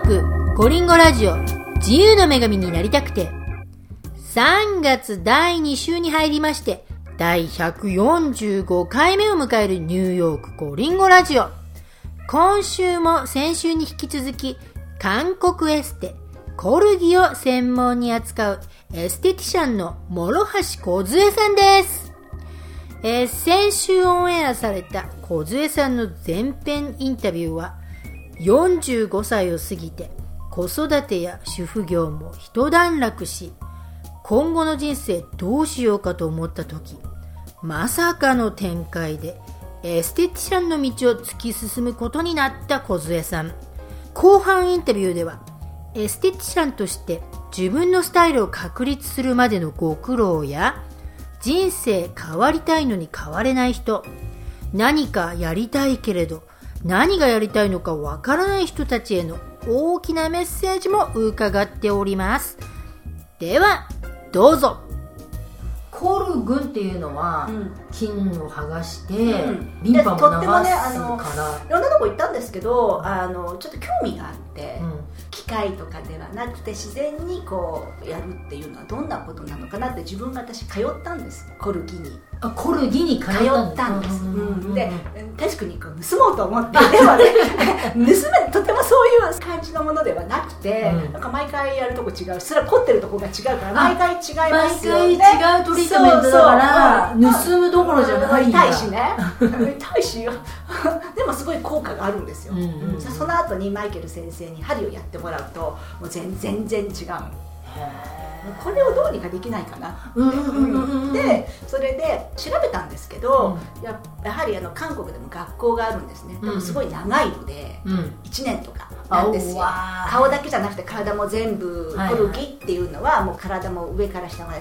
ークコリンゴラジオ。自由の女神になりたくて。3月第2週に入りまして第145回目を迎えるニューヨークコリンゴラジオ。今週も先週に引き続き韓国エステコルギを専門に扱うエステティシャンの諸橋梢さんです。えー先週オンエアされた梢さんの前編インタビューは45歳を過ぎて子育てや主婦業も一段落し今後の人生どうしようかと思った時まさかの展開でエステティシャンの道を突き進むことになった梢さん。後半インタビューではエステティシャンとして自分のスタイルを確立するまでのご苦労や人生変わりたいのに変われない人何かやりたいけれど何がやりたいのかわからない人たちへの大きなメッセージも伺っております。ではどうぞ。コルグンっていうのは、うん。菌を剥がして、うん。リンパも流すでとってもねあのかいろんなとこ行ったんですけどあのちょっと興味があって、ら、うん。機械とかではなくて自然にこうやるっていうのはどんなことなのかなって自分が私通ったんです。コルギにあコルギに通通ったんです、で確かに盗もうと思ってでもね 盗めとてもそういう感じのものではなくて、うん。なんか毎回やるとこ違う。しそれは凝ってるとこが違うから毎回違いますよ毎ね回違うトリートメントだからそうそう。盗むどころじゃないんだ。痛いしね。痛いしでもすごい効果があるんですよ、うんうんうん。その後にマイケル先生に針をやってもらうともう全全然違うこれをどうにかできないかな。うんうんうんうんうんでそれで調べたんですけど、ややはりあの韓国でも学校があるんですね。でもすごい長いので、うん。1年とかなんですよ。顔だけじゃなくて体も全部コルギっていうのはもう体も上から下まで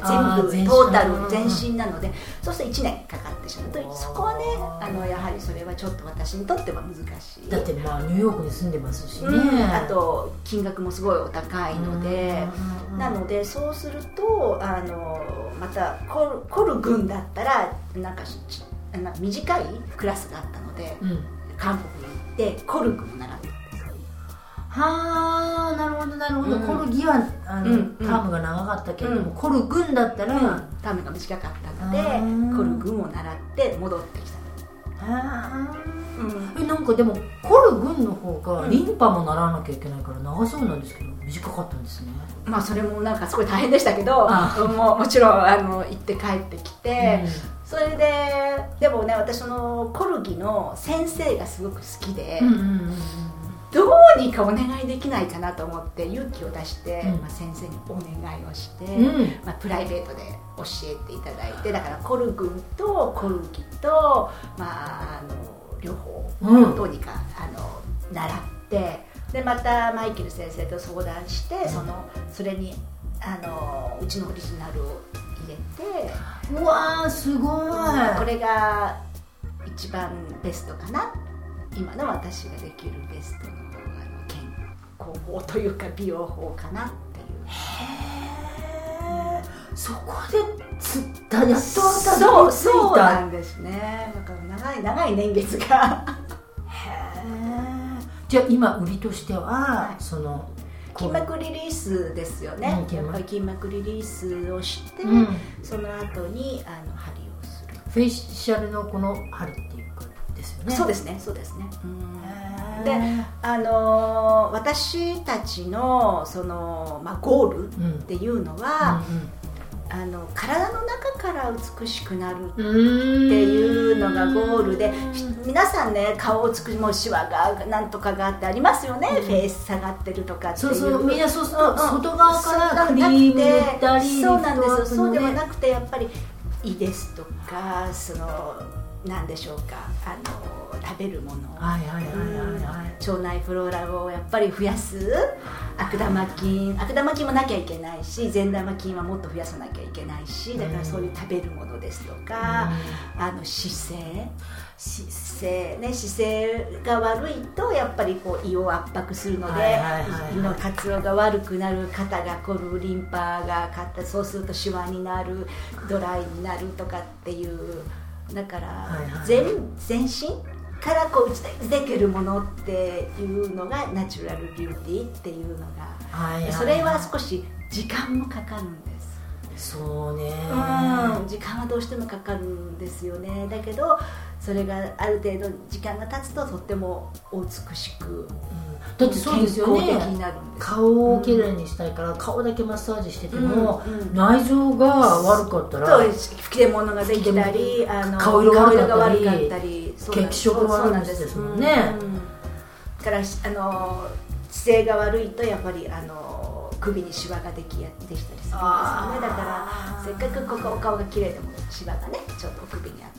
全部トータル全身なので。そうすると1年かかってしまう。とそこはねあのやはりそれはちょっと私にとっては難しい。だってまあニューヨークに住んでますしね、うん。あと金額もすごいお高いので。うんなのでそうするとあのまたコルコル軍だったらなんか短いクラスがあったのでうん。韓国に行ってコル軍を習ったんですはあなるほどなるほど、うん。コルギはあの、うんうん。タームが長かったけれども、うん。コル軍だったら、タームが短かったのでコル軍を習って戻ってきた。はうん。あえなんかでもコル軍の方がうん。リンパもならなきゃいけないから長そうなんですけど短かったんですね。まあそれもなんかすごい大変でしたけどあ。ももちろんあの行って帰ってきて、それででもね私そのコルギの先生がすごく好きで、うんうんうんうんどうにかお願いできないかなと思って勇気を出して、うん。まあ、先生にお願いをして、うん。まあ、プライベートで教えていただいてだからコル軍とコルギと、まあ、あの両方うん。どうにかあの習ってでまたマイケル先生と相談してそのそれにあのうちのオリジナルを入れて。うわーすごい。これが一番ベストかな今の私ができるベストのあの健康法というか美容法かなっていう。へー。そこでつったやっとそうそうたなんですね。だから長い長い年月が。へー。じゃあ今売りとしては、はいその筋膜リリースですよね、うんやっぱり筋膜リリースをして、うん。その後にあの針をする、フェイシャルのこの針ですよね。そうですね。そうですね、であのー私たちのその、まあ、ゴールうんっていうのは、あの体の中から美しくなるっていうのがゴールでひ皆さんね顔を作りもうシワがなんとかがあってありますよね、うん。フェイス下がってるとかっていそううそうみんなそううんうん。外側からクリーム塗ったりそうなんですそうではなくてやっぱり胃ですとかそのなんでしょうか？あの食べるもの腸内フローラをやっぱり増やす？悪玉菌。悪玉菌もなきゃいけないし善玉菌はもっと増やさなきゃいけないしだからそういう食べるものですとか、あの姿勢。姿勢ね姿勢が悪いとやっぱりこう胃を圧迫するので、胃の活動が悪くなる肩が凝るリンパがかったそうするとシワになるドライになるとかっていうだから全全身からこう打ち出てくるものっていうのがナチュラルビューティーっていうのが、はいはい。それは少し時間もかかるんです。そうね。うん時間はどうしてもかかるんですよね。だけどそれがある程度時間が経つととってもお美しくだってそうですよね。なるんです顔をきれいにしたいから顔だけマッサージしてても、内臓が悪かったら吹き出物ができたりあの顔色悪かったり顔色が悪かったりそうなん血色が悪いんです。もん。ねからあの姿勢が悪いとやっぱりあの首にシワができやできたりするんですよね。だからせっかくここお顔が綺麗でもシワがねちょっと首にあった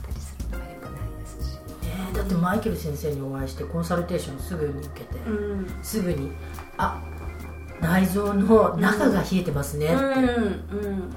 えーだってマイケル先生にお会いしてコンサルテーションすぐに受けて、うん。すぐに「あ内臓の中が冷えてますね」って、うんうん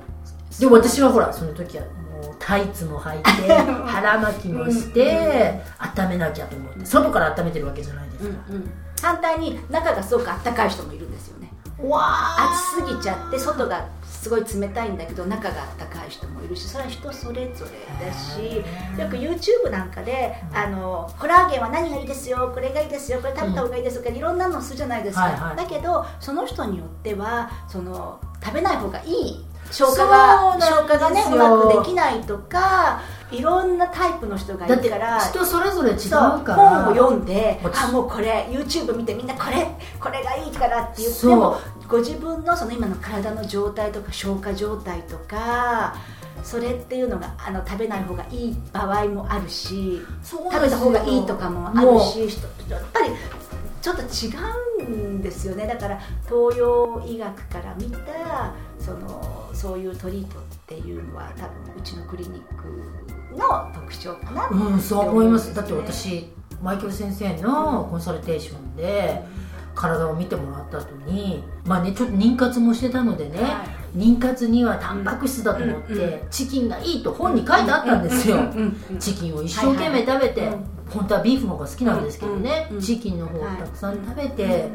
で私はほらその時はもうタイツも履いて 腹巻きもして、温めなきゃと思って外から温めてるわけじゃないですか、うんうん。反対に中がすごくあったかい人もいるんですよね。わあ暑すぎちゃって外がすごい冷たいんだけど中があったかい人もいるしそれは人それぞれだしよく YouTube なんかであのコラーゲンは何がいいですよこれがいいですよこれ食べた方がいいですよとかいろんなのするじゃないですか、はいはい。だけどその人によってはその食べない方がいい消化が消化がねうまくできないとかいろんなタイプの人がいだってるから人それぞれ違うから。本を読んで私あもうこれ YouTube 見てみんなこれこれがいいからって言ってもご自分のその今の体の状態とか消化状態とかそれっていうのがあの食べない方がいい場合もあるし食べた方がいいとかもあるし人やっぱりちょっと違うんですよね。だから東洋医学から見たそのそういうトリートっていうのは多分うちのクリニックの特徴かなうんそう思います。だってね私マイケル先生のコンサルテーションで体を見てもらった後にまあねちょっと妊活もしてたのでね、は妊活にはタンパク質だと思って、うんチキンがいいと本に書いてあったんですよ、チキンを一生懸命食べて、はいはい。うん本当はビーフの方が好きなんですけどね、チキンの方をたくさん食べて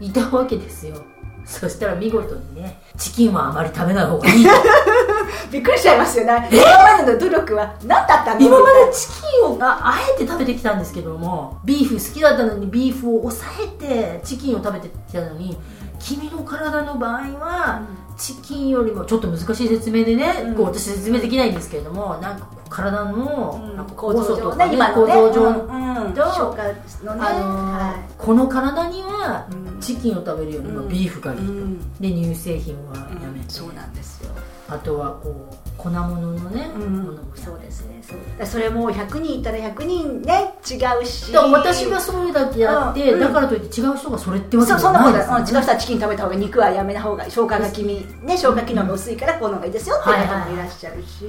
うんいたわけですよ。そしたら見事にねチキンはあまり食べない方がいいと びっくりしちゃいますよね。今までの努力は何だったの？今までチキンをああえて食べてきたんですけどもビーフ好きだったのにビーフを抑えてチキンを食べてきたのに君の体の場合は、チキンよりもちょっと難しい説明でね、うん。こう私説明できないんですけれどもなんか体の、なんか構造とかね今構造上、うん。うん。と消化のねあのーはこの体にはうん。チキンを食べるよりもビーフがいいと、うん。で乳製品はやめて、そうなんですよ。あとはこう粉物のね、うん。そうですね。そう。それも100人いたら100人ね違うし。私がそれだけやって、うん。だからといって違う人がそれってわけじゃないですよ、ね、だうん違う人はチキン食べた方が肉はやめた方がいい。消化が気味ね消化機能が薄いからこうのがいいですよっていう方もいらっしゃるし、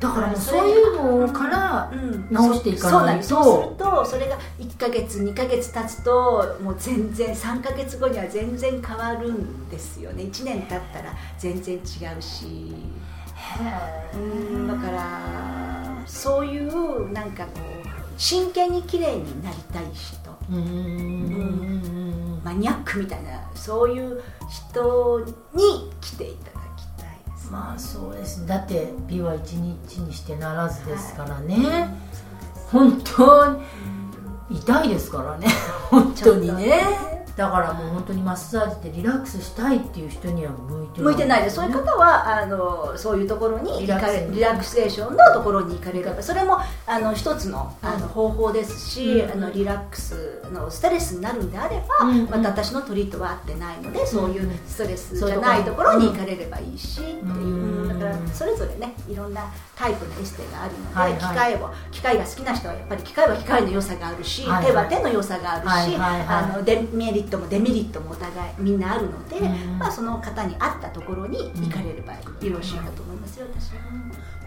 だからもうそういうのからうん。直していかないと。そうそうするとそれが1か月2か月経つともう全然3か月後には全然変わるんですよね。1年経ったら全然違うし。うんだからそういうなんかこう真剣に綺麗になりたい人。うーん。マニアックみたいなそういう人に来ていたまあそうですね。だって美は一日にしてならずですからね、本当に痛いですからね。本当にねだからもう本当にマッサージってリラックスしたいっていう人には向いて向いてないです。そういう方はあのそういうところにリラクセーションのところに行かれる。それもあの一つのあの方法ですし、うんあのリラックスのストレスになるんであれば、うんまた私のトリートは合ってないので、そういうストレスじゃないところに行かれればいいし、っていう、らそれぞれねいろんなタイプのエステがあるので、はいはい。機械を機械が好きな人はやっぱり機械は機械の良さがあるし、はいはい。手は手の良さがあるし、はいはいはい。あのデメリットもデメリットもお互いみんなあるので、うん。まあ、その方に合ったところに行かれればよろしいかと思いますよ、私は。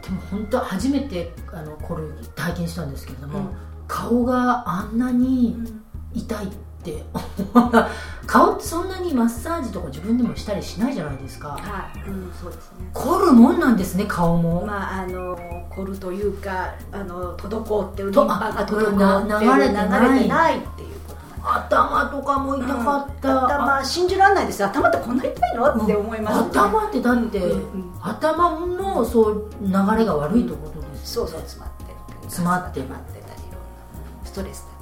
でも本当初めてあのこれ体験したんですけれども、うん。顔があんなに痛い。って顔ってそんなにマッサージとか自分でもしたりしないじゃないですか。はい、うん、そうですね。凝るもんなんですね顔も、まあ、あの凝るというかあの滞ってるリンとパがあ滞って流れてない流れてないっていう頭とかも痛かった、うん頭信じられないですよ。頭ってこんな痛いのって思います、頭ってだって、うんうん。頭のそう流れが悪いってことです、そうそう詰まってる詰まってる。詰まってたりいろんなトレスだ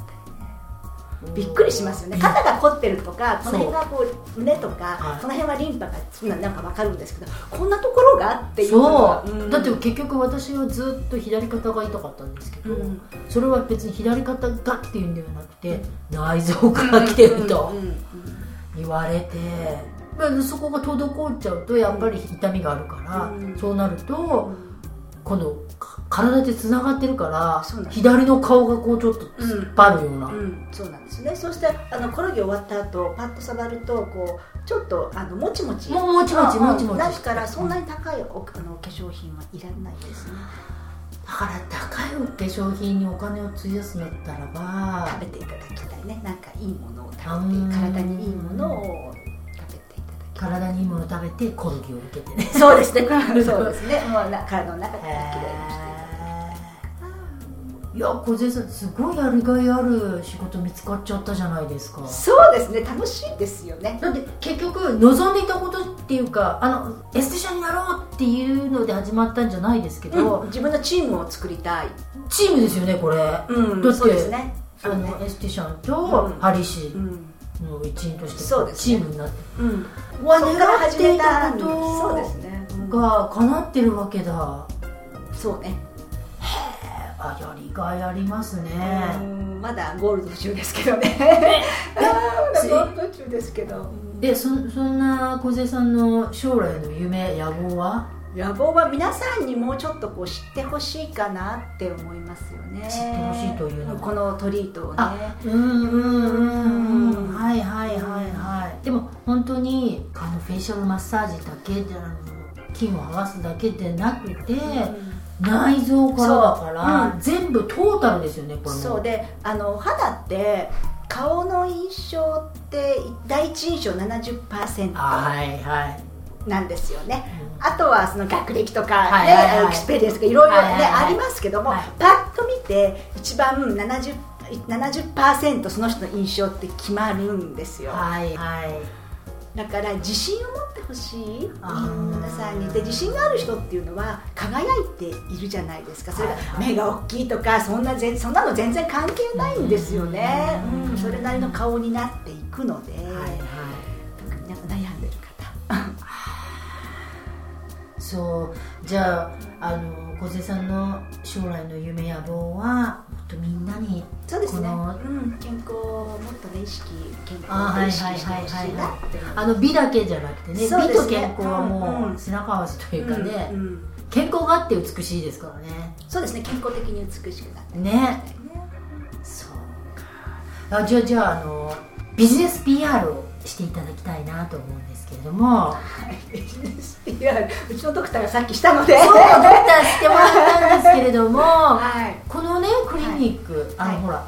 びっくりしますよね。肩が凝ってるとかこの辺がこう胸とか、はい。この辺はリンパがそんななんか分かるんですけどこんなところがっていうそう、ん。だって結局私はずっと左肩が痛かったんですけど、うん。それは別に左肩がっていうんではなくて内臓から来てると言われて、まあそこが滞っちゃうとやっぱり痛みがあるから、うん。そうなるとうん。今度か体でつながってるから左の顔がこうちょっと突っ張るような、うん、そうなんですね。そしてあの転ぎ終わった後パッと触るとこうちょっとあのもちもち。もうもちもちうんうんもちもち。だからそんなに高いおあの化粧品はいらないですね。だから高いお化粧品にお金を費やすんだったらば食べていただきたいね。なんかいいものを食べてうん。体にいいものを食べていただ体にいいものを食べてコルギを受けてね。きそうですね。そうですね。もうな体の中からきれいにしていや小杉さんすごいやりがいある仕事見つかっちゃったじゃないですか。きそうですね楽しいですよね。だって結局望んでいたことっていうかあのエステシャンになろうっていうので始まったんじゃないですけど、うん自分のチームを作りたい、チームですよねこれ、うんだってそうですね。あのエステシャンとうん。ハリシうん。の一員としてそうですね。チームになってうん。わそこから願始っていたことそうですね、うん。が叶ってるわけだ。そうねあやりがいありますね、うんまだゴールド中ですけど ね。まだゴールド中ですけど。でそそんな小杉さんの将来の夢野望は？野望は皆さんにもうちょっとこう知ってほしいかなって思いますよね。知ってほしいというの？はこのトリートをね。あうんうんうんうん。はいはいはいはい。でも本当にあのフェイシャルマッサージだけであの菌を剥がすだけでなくて、内臓からだから、そう。全部トータルですよねこれも。そうであの肌って顔の印象って第一印象70%はいはい。なんですよね、うん。あとはその学歴とか、ね experience とかいろいろね、ありますけども、はい。パッと見て一番 70%, 70その人の印象って決まるんですよ、はいはいだから自信を持ってほしい。皆さん。にで自信がある人っていうのは輝いているじゃないですか。それが目が大きいとかそんなぜそんなの全然関係ないんですよね、うん。うん。それなりの顔になっていくので、はいはい。特になんか悩んでる方。そう。じゃああの小瀬さんの将来の夢野望はとみんなにそうですね、うん、健康をもっとね意識健あ康を意識してほしいなってあの美だけじゃなくてねね。美と健康はもう合わせというかね、うんうん。健康があって美しいですからね。そうですね。健康的に美しくなって。ね。そう。かあじゃあじゃああのビジネス PR をしていただきたいなと思うんですけれども。はい。ビジネス PR うちのドクターがさっきしたので。そうドクターしてもらったんですけれども。はい。このねクリニック、あの、はい。ほら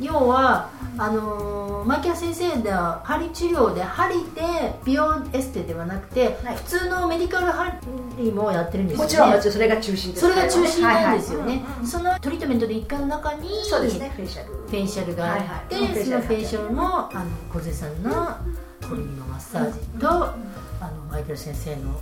要はあのーマキア先生では針治療で針で美容エステではなくて、はい。普通のメディカル針もやってるんですよね。もちろんもちろんそれが中心ですそれが中心なんですよね。そのトリートメントの一回の中にそうですね。フェイシャル。フェイシャルがあって、はいはい。そのフェイシャルもあの小瀬さんのコリのマッサージと、あのマイケル先生の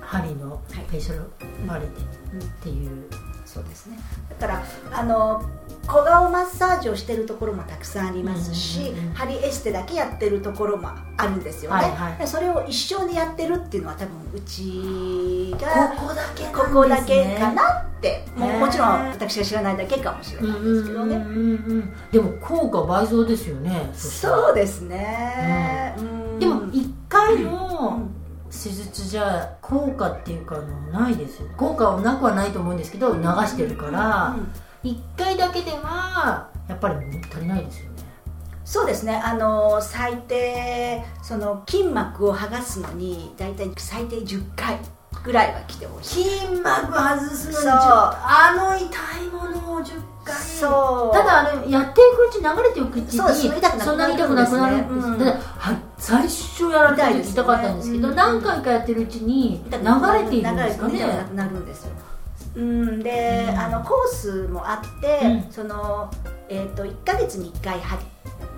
針のフェイシャルマリテうんっていう、そうですね。だからあの小顔マッサージをしてるところもたくさんありますし、うんうんうん針エステだけやってるところもあるんですよね、はいはい。でそれを一緒にやってるっていうのは多分うちがここだけね。ここだけかなってももちろん私が知らないだけかもしれうんないですけどね、うんうんうんでも効果倍増ですよね。そうですね、うん。でも1回うのん施術じゃ効果っていうかのないですよ効果はなくはないと思うんですけど流してるから。うん1回だけではやっぱり足りないですよね。そうですね。あの最低その筋膜を剥がすのに大体最低10回ぐらいは来てほしい筋膜外すのにそう。あの痛いものを10回。そう。ただあのやっていくうち流れていくうちにそんなに痛くなくなるんです。うん。ただは最初やられた時痛かったんですけど痛いですね。何回かやってるうちに流れているんですかね。なくなるんですよ。うん。で、うん。あのコースもあって、うん。その、えー、と1か月に1回針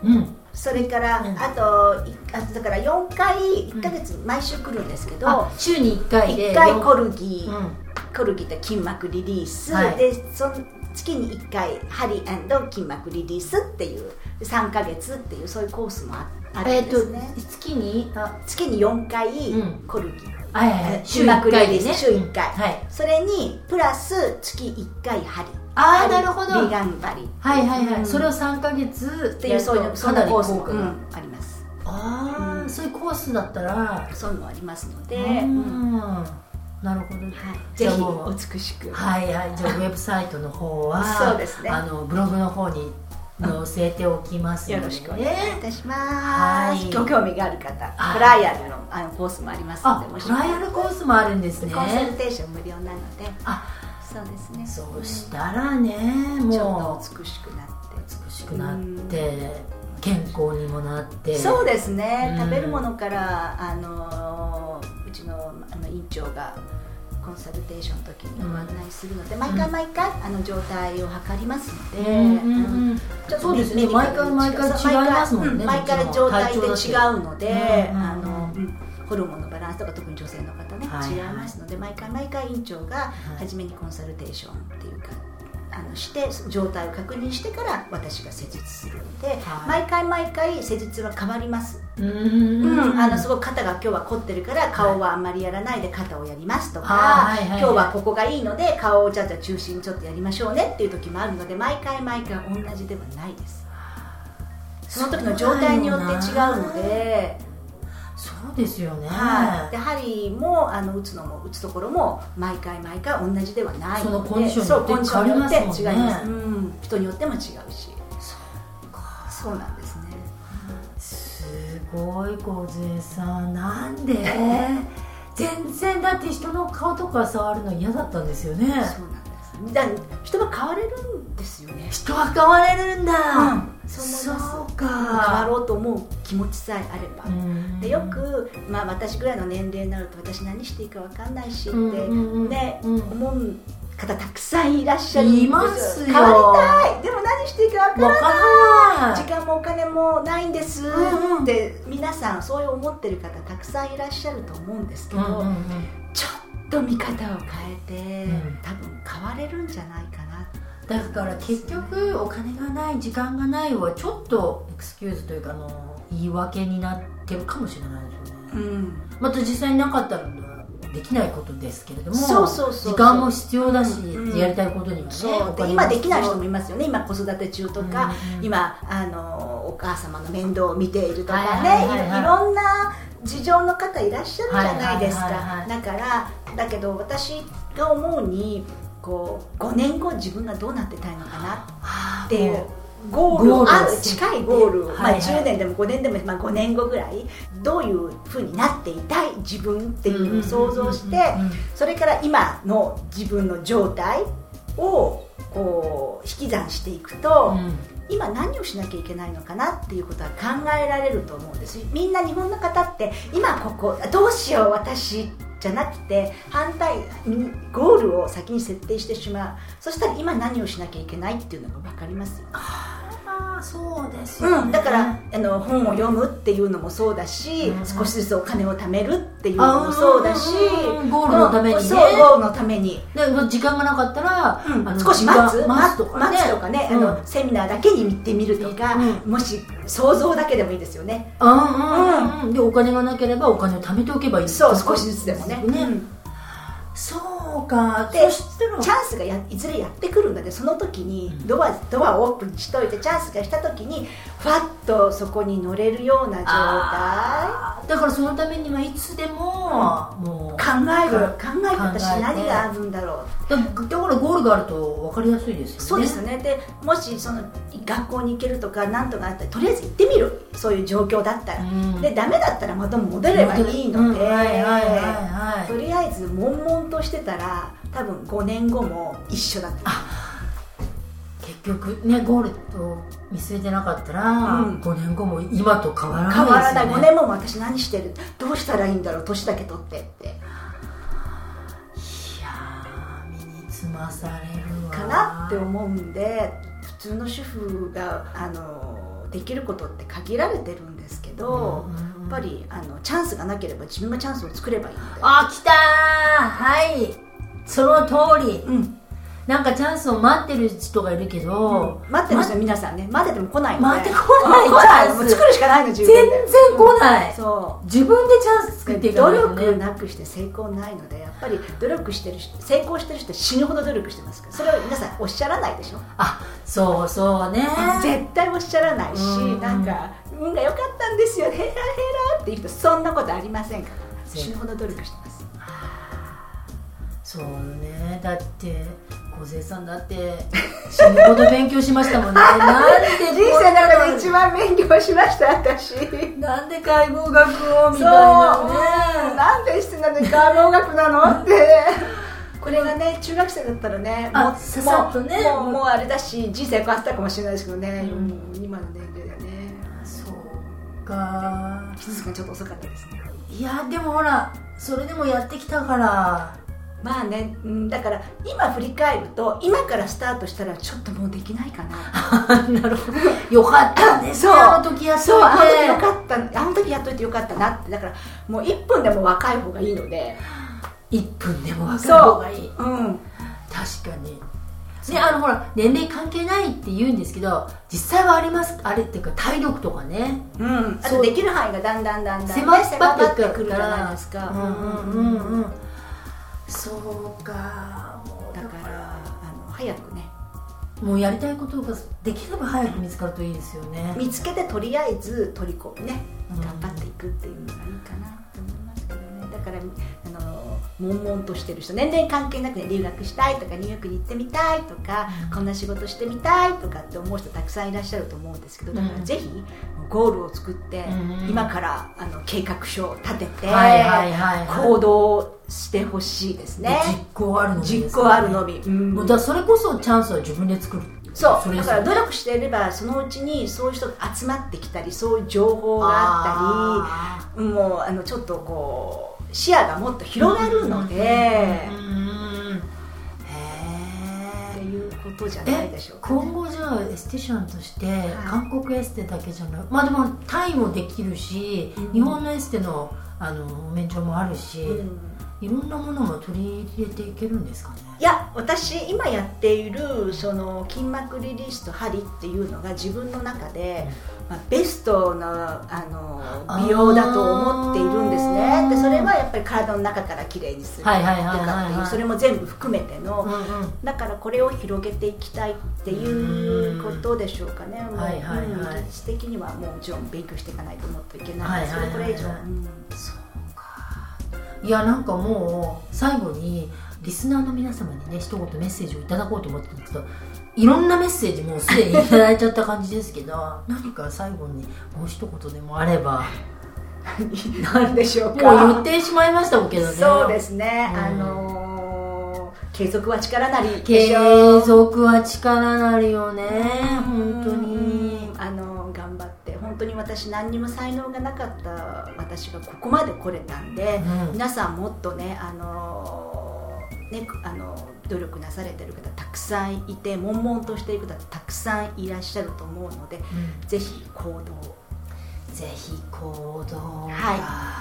うんそれから、うん。あといあだから4回1か月毎週来るんですけど、あ週に1回で1回コルギ、うん。コルギって筋膜リリース、はい。でそ月に1回針筋膜リリースっていう3ヶ月っていうそういうコースもああるんですね、えー、と月にあ月に4回うん。コルギ、はいはいはい。筋膜リリース、ね。週1回、はい。それにプラス月1回針あー針なるほど。美顔針。はいはいはい、うん。それを3か月っていうそういうそかんなコースも、あります。ああ、うん。そういうコースだったらそういうのもありますので、うんうん。なるほど。はい、ぜひ美しく。はいはい。じゃあウェブサイトの方はそうですね。あのブログの方に載せておきますので、よろしくお願いいたします、はい。ご興味がある方はい。トライアルのあのコースもありますのあでトライアルコースもあるんですね。コンサルテーション無料なので。あそうですね。そうしたらねちょもっと美しくなって。う美しくなって健康にもなって。そうですね、うん。食べるものからあのうちのあの院長がコンサルテーションの時にご案内するので、毎回毎回あの状態を測りますので、うんそうですね毎回毎回違いますもんね毎回うん毎回状態で違うので、うんうんうん。あのうんホルモンのバランスとか特に女性の方ね、違いますので毎回毎回院長がい。初めにコンサルテーションっていうかあのして状態を確認してから私が施術するので、はい。毎回毎回施術は変わります。うん。うん、あのすごく肩が今日は凝ってるから顔はあんまりやらないで肩をやりますとか、今日はここがいいので顔をじゃあじゃあ中心にちょっとやりましょうねっていう時もあるので毎回毎回同じではないです。その時の状態によって違うのでそうですよね、はい、で針もあの打つのも打つところも毎回毎回同じではないのでそのコンディションによって違います、うん、人によっても違うし。そうかそうなんですね。すごい梢さん。なんで？全然だって人の顔とか触るの嫌だったんですよね。そうなんです。だ人は変われるんですよね。人は変われるんだ、そう思いますそう変わかろうと思う気持ちさえあれば、うん。でよく、まあ、私ぐらいの年齢になると私何していいか分かんないしって、ねうん思う方たくさんいらっしゃるいますよ。変わりたい。でも何していいか分からわない。からない。時間もお金もないんですうんうんって皆さんそういう思ってる方たくさんいらっしゃると思うんですけど、うんうんうん。ちょっと見方を変えて、うん。多分変われるんじゃないかなだから結局お金がない時間がないはちょっとエクスキューズというかあの言い訳になってるかもしれないですよね。うん。また実際になかったらできないことですけれどもそうそうそう時間も必要だし、うんうん。やりたいことにはね今できない人必もいますよね。今子育て中とか、うんうん今あのお母様の面倒を見ているとかはいね、はいはいはい。いろんな事情の方いらっしゃるじゃないですか、はいはいはいはい。だからだけど私が思うにこう5年後自分がどうなってたいのかな？要っていう。ゴールを。ある近いゴール、まあ、はいはい。10年でも5年でも、まあ、5年後ぐらい。どういうふうになっていたい？自分っていうのを想像してそれから今の自分の状態をこう引き算していくと、うん。今何をしなきゃいけないのかなっていうことは考えられると思うんです。みんな日本の方って今ここどうしよう私じゃなくて反対ゴールを先に設定してしまう。そしたら今何をしなきゃいけないっていうのが分かりますよあそうですよね、うん、だからあの本を読むっていうのもそうだし、うん少しずつお金を貯めるっていうのもそうだし、うんゴールのためにね。ゴールのために、で時間がなかったら、うんあの少し待つ。待つとかね。とかね、うん。あのセミナーだけに見てみるとか、うもし想像だけでもいいですよね。うんうんうんでお金がなければお金を貯めておけばいいそう少しずつでもね。ねうんそうか。でチャンスがやいずれやってくるのでその時にうん。ドアドアをオープンにしといてチャンスがした時にふわっとそこに乗れるような状態だからそのためにはいつでも、もう考える。考えて考えて私何があるんだろう。だだからゴールがあると分かりやすいですよね。そうですよね。でもしその学校に行けるとか何とかあったらとりあえず行ってみる。そういう状況だったら、うん。でダメだったらまた戻ればいいので、とりあえず悶々としてたら多分5年後も一緒だと思結局ねゴールと見据えてなかったら、うん。5年後も今と変わらないですよね。う変わらない。5年後も私何してる？どうしたらいいんだろう年だけ取ってって。いやー身につまされるわ。かなって思うんで普通の主婦があのできることって限られてるんですけど、うんうんうん。やっぱりあのチャンスがなければ自分がチャンスを作ればいいあ来たー。はい。その通り。うんなんかチャンスを待ってる人がいるけど、待ってる人は皆さんね。待ってても来ないので待ってこない。来ない。もう作るしかないの自分全で然来ない。そう。自分でチャンス作っていか努ないと。ね力なくして成功ないのでやっぱり努力してる人成功してる人は死ぬほど努力してますから。それを皆さんおっしゃらないでしょ？あそうそうね。絶対おっしゃらないし、うん。なんか運が良かったんですよヘラヘラっていう人そんなことありませんから。死ぬほど努力してますそうね。だって梢さんだって死ぬほど勉強しましたもんね。なんで人生の中で一番勉強しました私。なんで解剖学をみそうたいなね。なんでしてなのに解剖学なのって。これがね中学生だったらねもうあささっとねもうもうあれだし人生変わったかもしれないですけどね、うん。うん今の年齢だよね。そうか。気づくのちょっと遅かったですね。いやでもほらそれでもやってきたからまあね、うん、だから今振り返ると今からスタートしたらちょっともうできないかな。なるほど。よかったね。そう。あの時やっといて。そうあの時よかった。あの時やっといてよかったなって。だからもう1分でも若い方がいいので。1分でも分かる方がいい。う。ん。確かに。ねあのほら年齢関係ないって言うんですけど実際はありますあれっていうか体力とかね。うん、あとできる範囲がだんだんだんだん、ね、狭っ狭まってくるくるじゃないですか、うんうんうんうんそうかもうだからあの早くね。もうやりたいことができれば早く見つかるといいですよね。見つけてとりあえず取り込むねうん頑張っていくっていうのがいいかなと思いますけどね。だからあの悶々としてる人年齢関係なくね留学したいとかニューヨークに行ってみたいとか、うん。こんな仕事してみたいとかって思う人たくさんいらっしゃると思うんですけどだからうんぜひゴールを作って、うん。今からあの計画書を立てて、はいはいはいはい。行動してほしいですね。実行あるのみです実行あるのみ、うん。もうだそれこそチャンスは自分で作る。そう。だから努力していればそのうちにそういう人が集まってきたりそういう情報がああったりもうあのちょっとこう視野がもっと広がるので。へっていうことじゃえないでしょうか、ね、今後じゃあエステシャンとしてい。韓国エステだけじゃないまあでもタイもできるし、うん。日本のエステのあの免状もあるし、うん。いろんなものも取り入れていけるんですかね私今やっているその筋膜リリースと針っていうのが自分の中で、まあ、ベストのあの美容だと思っているんですあね。ーでそれはやっぱり体の中からきれいにするとかっていうそれも全部含めての、うんうん。だからこれを広げていきたいっていうことでしょうかね、もうはいはいはい。うん技術的にはもちろん勉強していかないともっといけない。それこれ以上、うん。そうか。いやなんかもう最後にリスナーの皆様にね一言メッセージをいただこうと思ってたんですけどいろんなメッセージもうすでにいただいちゃった感じですけど何か最後にもう一言でもあれば なんでしょうもうか言ってしまいましたけどね。そうですね、うん。あのー継続は力なり。で継しょう続は力なりよね本当に。あの頑張って本当に私何にも才能がなかった私がここまで来れたんで、うん。皆さんもっとねあのねあの努力なされてる方たくさんいて悶々としている方たくさんいらっしゃると思うのでうん。ぜひ行動。ぜひ行動はい。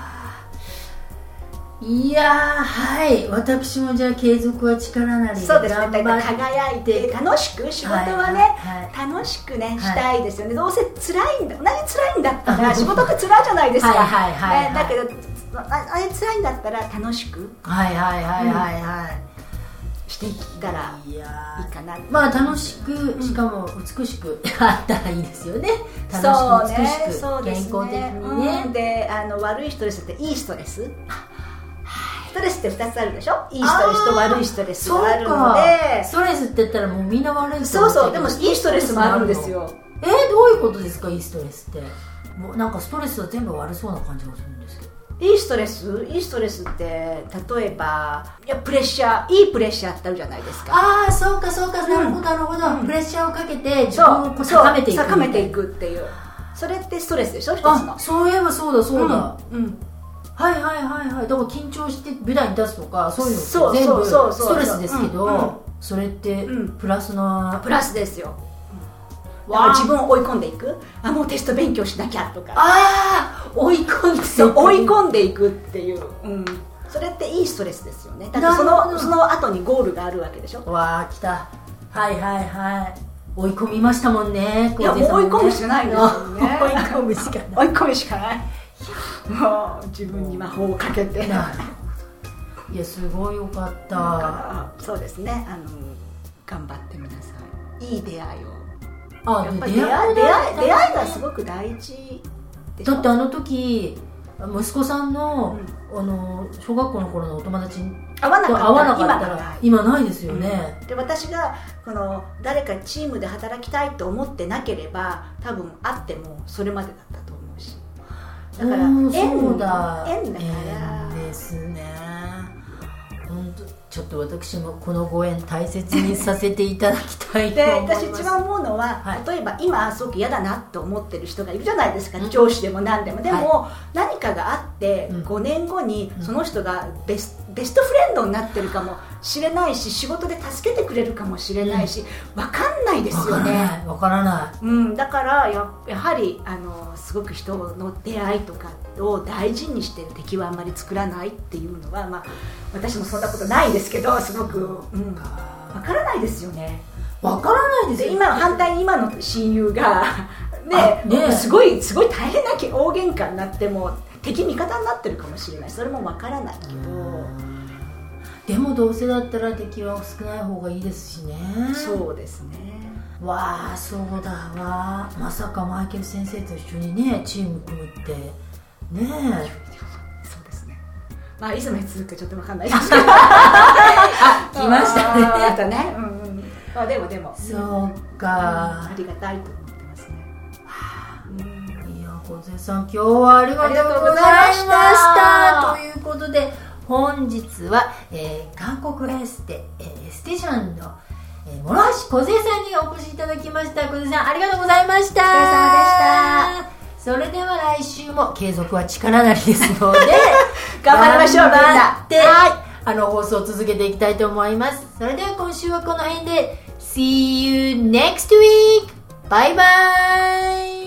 やーはい。私もじゃあ継続は力なりでそうですね。輝いて楽しく仕事はね、はいはい楽しくね、い。したいですよね。どうせ辛いんだ同じ辛いんだったら 仕事って辛いじゃないですか、はいはいはいはい。ねだけどああれ辛いんだったら楽しく。はいはいはいはいはしていったらいいかなまあ楽しくしかも美しくあったらいいですよね。そうね楽しく美しくそうです健康的ね。にね。うん。であの悪いストレスっていいストレスストレスって2つあるでしょ？いいストレスと悪いストレスがあるので。ストレスって言ったらもうみんな悪いとそうそう。でもいいストレスもあるんですよ。えー、どういうことですか？いいストレスって。もうなんかストレスは全部悪そうな感じがするんですけどいいストレス？いいストレスって例えばいやプレッシャーいいプレッシャーってあるじゃないですか。ああそうかそうか。なるほどなるほど、うん。プレッシャーをかけて自分を高めていく高めていくっていう。それってストレスでしょ一つの。あそういえばそうだそうだ、うん。うん。はいはいはいはい。だから緊張して舞台に立つとかそういうの全部ストレスですけど、それってうん。プラスの、プラスですよだわあから自分を追い込んでいく。あもうテスト勉強しなきゃとか。ああ追い込んでそう追い込んでいくっていう、うん、それっていいストレスですよね。だってそのその後にゴールがあるわけでしょ。わあ来た。はいはいはい。追い込みましたもんねいや追い込むしかないですよね。追い込むしかない。追い込むしかない。もう自分に魔法をかけて。いや。すごいよかった。そうですね。あの頑張ってみなさいいい出会いをあやっぱり出会い出会い出会いがすごく大事だってあの時息子さんの,、あの小学校の頃のお友達合わなかった。ら合わなかったら今がない。今ないですよね、で私がこの誰かチームで働きたいと思ってなければ多分会ってもそれまでだったと思うし。だからうん縁だ。縁だからちょっと私もこのご縁大切にさせていただきたいとで思います。私一番思うのは、はい。例えば今すごく嫌だなと思ってる人がいるじゃないですか、上司でも何でも。でも、何かがあってうん。5年後にうん。その人がベスベストフレンドになってるかもしれないし仕事で助けてくれるかもしれないし、分かんないですよわからねない。わからない。うん、だからややはりあのすごく人の出会いとかを大事にして敵はあんまり作らないっていうのは、まあ、私もそんなことないですけどすごく、うん、わからないですよね。わからないですよで今反対に今の親友がねあねすごいすごい大変なけ大喧嘩になっても敵味方になってるかもしれない。それもわからないけど、でもどうせだったら敵は少ない方がいいですしね。そうですねわあそうだわ。まさかマイケル先生と一緒にねチーム組むって。ねそうですね。まあいつまで続くかちょっとわかんない。ですけどあ 来ましたね。またね、うんうん、まあでもでも。そうあかりがたいと思ってますね、うんいや小瀬さん今日はありがとうございました。ということで本日は、えー韓国エステ、えーエステジャンの、えー、諸橋小瀬さんにお越しいただきました。小瀬さんありがとうございました。お疲れ様でした。それでは来週も継続は力なりですので 頑張りましょうみんな。頑張ってはい。あの放送を続けていきたいと思います。それでは今週はこの辺で See you next week! バイバイ